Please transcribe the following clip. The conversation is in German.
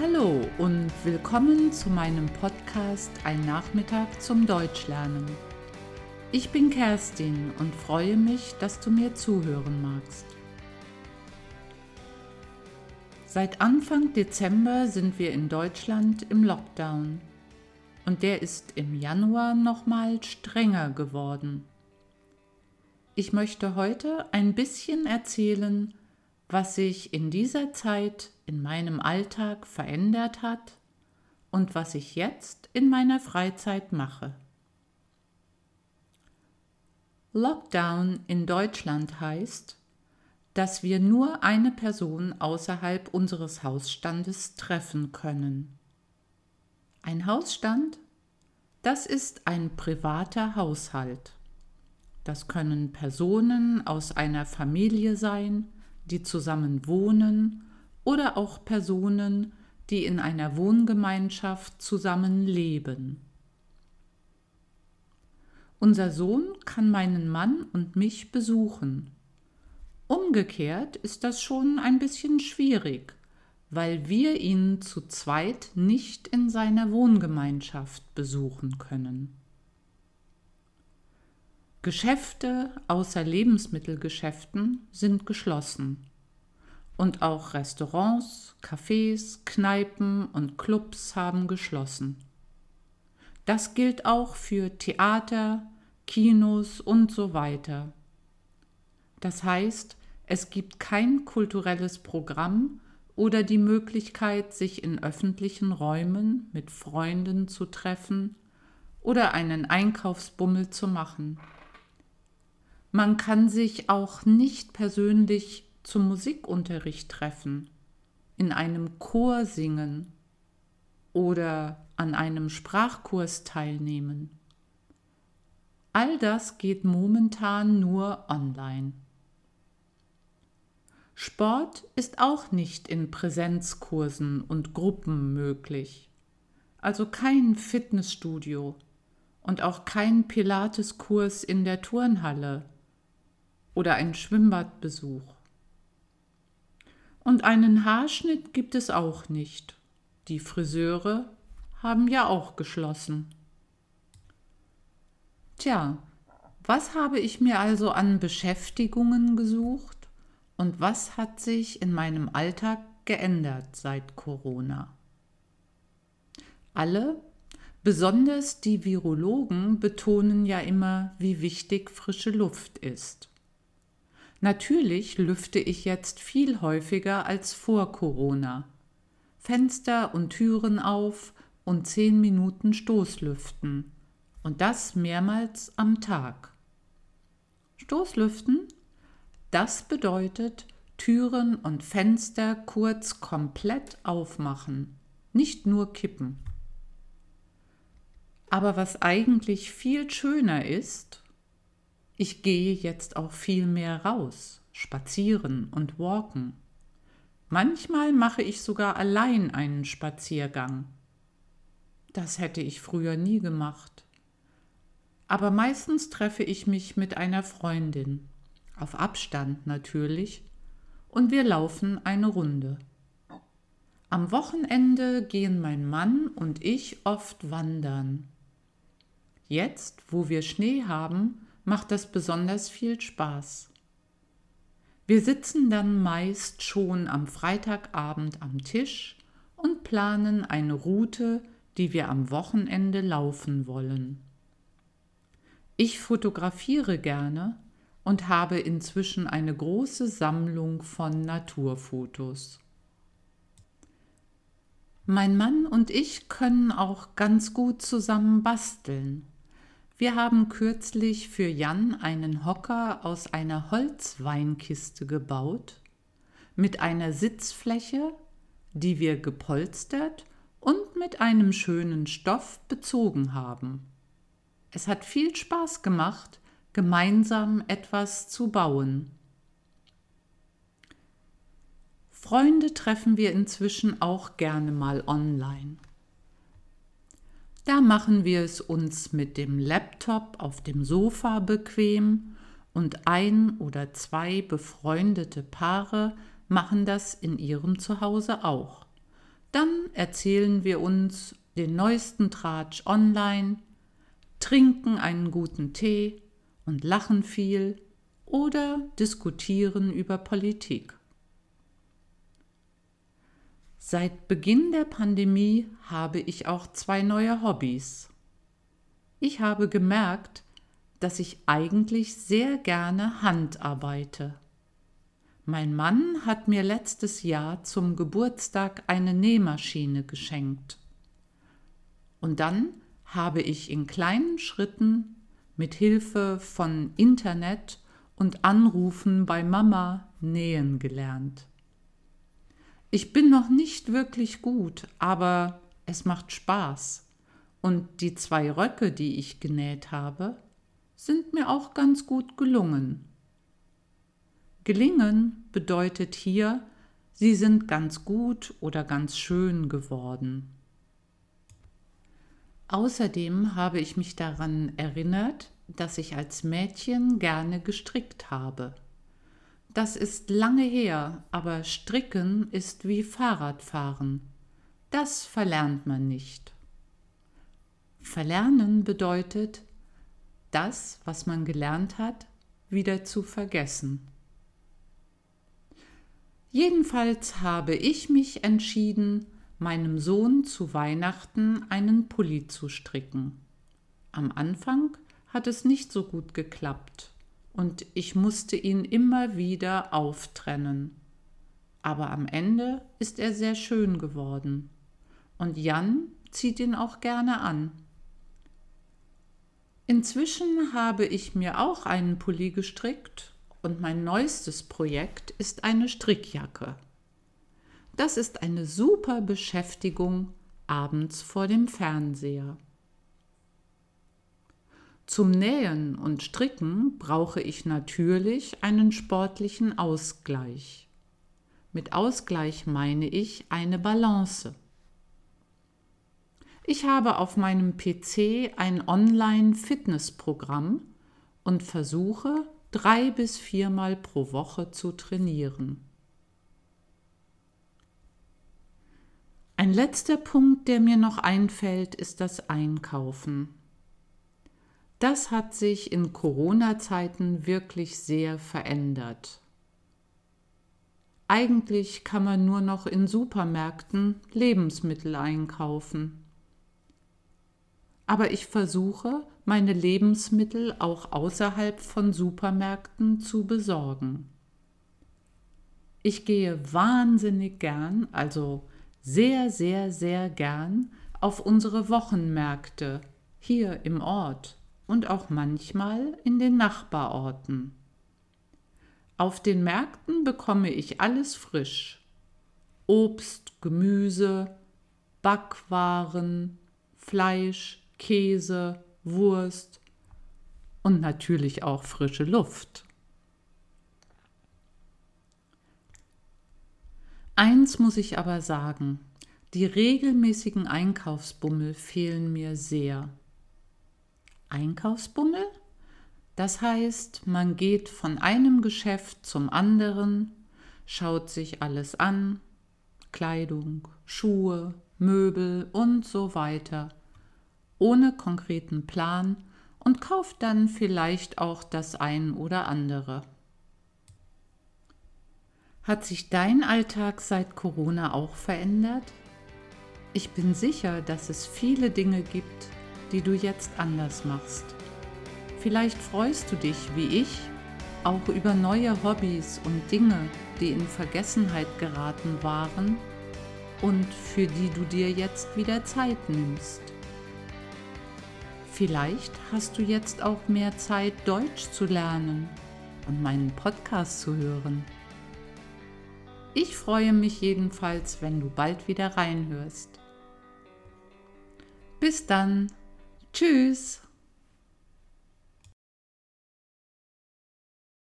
Hallo und willkommen zu meinem Podcast Ein Nachmittag zum Deutschlernen. Ich bin Kerstin und freue mich, dass du mir zuhören magst. Seit Anfang Dezember sind wir in Deutschland im Lockdown und der ist im Januar nochmal strenger geworden. Ich möchte heute ein bisschen erzählen, was sich in dieser Zeit in meinem Alltag verändert hat und was ich jetzt in meiner Freizeit mache. Lockdown in Deutschland heißt, dass wir nur eine Person außerhalb unseres Hausstandes treffen können. Ein Hausstand, das ist ein privater Haushalt. Das können Personen aus einer Familie sein, die zusammen wohnen oder auch Personen, die in einer Wohngemeinschaft zusammen leben. Unser Sohn kann meinen Mann und mich besuchen. Umgekehrt ist das schon ein bisschen schwierig, weil wir ihn zu zweit nicht in seiner Wohngemeinschaft besuchen können. Geschäfte außer Lebensmittelgeschäften sind geschlossen. Und auch Restaurants, Cafés, Kneipen und Clubs haben geschlossen. Das gilt auch für Theater, Kinos und so weiter. Das heißt, es gibt kein kulturelles Programm oder die Möglichkeit, sich in öffentlichen Räumen mit Freunden zu treffen oder einen Einkaufsbummel zu machen. Man kann sich auch nicht persönlich zum Musikunterricht treffen, in einem Chor singen oder an einem Sprachkurs teilnehmen. All das geht momentan nur online. Sport ist auch nicht in Präsenzkursen und Gruppen möglich, also kein Fitnessstudio und auch kein Pilateskurs in der Turnhalle oder ein Schwimmbadbesuch. Und einen Haarschnitt gibt es auch nicht. Die Friseure haben ja auch geschlossen. Tja, was habe ich mir also an Beschäftigungen gesucht und was hat sich in meinem Alltag geändert seit Corona? Alle, besonders die Virologen, betonen ja immer, wie wichtig frische Luft ist. Natürlich lüfte ich jetzt viel häufiger als vor Corona. Fenster und Türen auf und zehn Minuten Stoßlüften. Und das mehrmals am Tag. Stoßlüften? Das bedeutet Türen und Fenster kurz komplett aufmachen, nicht nur kippen. Aber was eigentlich viel schöner ist, ich gehe jetzt auch viel mehr raus, spazieren und walken. Manchmal mache ich sogar allein einen Spaziergang. Das hätte ich früher nie gemacht. Aber meistens treffe ich mich mit einer Freundin, auf Abstand natürlich, und wir laufen eine Runde. Am Wochenende gehen mein Mann und ich oft wandern. Jetzt, wo wir Schnee haben, macht das besonders viel Spaß. Wir sitzen dann meist schon am Freitagabend am Tisch und planen eine Route, die wir am Wochenende laufen wollen. Ich fotografiere gerne und habe inzwischen eine große Sammlung von Naturfotos. Mein Mann und ich können auch ganz gut zusammen basteln. Wir haben kürzlich für Jan einen Hocker aus einer Holzweinkiste gebaut, mit einer Sitzfläche, die wir gepolstert und mit einem schönen Stoff bezogen haben. Es hat viel Spaß gemacht, gemeinsam etwas zu bauen. Freunde treffen wir inzwischen auch gerne mal online. Da machen wir es uns mit dem Laptop auf dem Sofa bequem und ein oder zwei befreundete Paare machen das in ihrem Zuhause auch. Dann erzählen wir uns den neuesten Tratsch online, trinken einen guten Tee und lachen viel oder diskutieren über Politik. Seit Beginn der Pandemie habe ich auch zwei neue Hobbys. Ich habe gemerkt, dass ich eigentlich sehr gerne Hand arbeite. Mein Mann hat mir letztes Jahr zum Geburtstag eine Nähmaschine geschenkt. Und dann habe ich in kleinen Schritten mit Hilfe von Internet und Anrufen bei Mama nähen gelernt. Ich bin noch nicht wirklich gut, aber es macht Spaß. Und die zwei Röcke, die ich genäht habe, sind mir auch ganz gut gelungen. Gelingen bedeutet hier, sie sind ganz gut oder ganz schön geworden. Außerdem habe ich mich daran erinnert, dass ich als Mädchen gerne gestrickt habe. Das ist lange her, aber Stricken ist wie Fahrradfahren. Das verlernt man nicht. Verlernen bedeutet, das, was man gelernt hat, wieder zu vergessen. Jedenfalls habe ich mich entschieden, meinem Sohn zu Weihnachten einen Pulli zu stricken. Am Anfang hat es nicht so gut geklappt und ich musste ihn immer wieder auftrennen. Aber am Ende ist er sehr schön geworden und Jan zieht ihn auch gerne an. Inzwischen habe ich mir auch einen Pulli gestrickt und mein neuestes Projekt ist eine Strickjacke. Das ist eine super Beschäftigung abends vor dem Fernseher. Zum Nähen und Stricken brauche ich natürlich einen sportlichen Ausgleich. Mit Ausgleich meine ich eine Balance. Ich habe auf meinem PC ein Online-Fitnessprogramm und versuche drei bis viermal pro Woche zu trainieren. Ein letzter Punkt, der mir noch einfällt, ist das Einkaufen. Das hat sich in Corona-Zeiten wirklich sehr verändert. Eigentlich kann man nur noch in Supermärkten Lebensmittel einkaufen. Aber ich versuche, meine Lebensmittel auch außerhalb von Supermärkten zu besorgen. Ich gehe wahnsinnig gern, also sehr, sehr, sehr gern auf unsere Wochenmärkte hier im Ort und auch manchmal in den Nachbarorten. Auf den Märkten bekomme ich alles frisch. Obst, Gemüse, Backwaren, Fleisch, Käse, Wurst und natürlich auch frische Luft. Eins muss ich aber sagen, die regelmäßigen Einkaufsbummel fehlen mir sehr. Einkaufsbummel. Das heißt, man geht von einem Geschäft zum anderen, schaut sich alles an, Kleidung, Schuhe, Möbel und so weiter, ohne konkreten Plan und kauft dann vielleicht auch das ein oder andere. Hat sich dein Alltag seit Corona auch verändert? Ich bin sicher, dass es viele Dinge gibt, die du jetzt anders machst. Vielleicht freust du dich, wie ich, auch über neue Hobbys und Dinge, die in Vergessenheit geraten waren und für die du dir jetzt wieder Zeit nimmst. Vielleicht hast du jetzt auch mehr Zeit, Deutsch zu lernen und meinen Podcast zu hören. Ich freue mich jedenfalls, wenn du bald wieder reinhörst. Bis dann! Tschüss!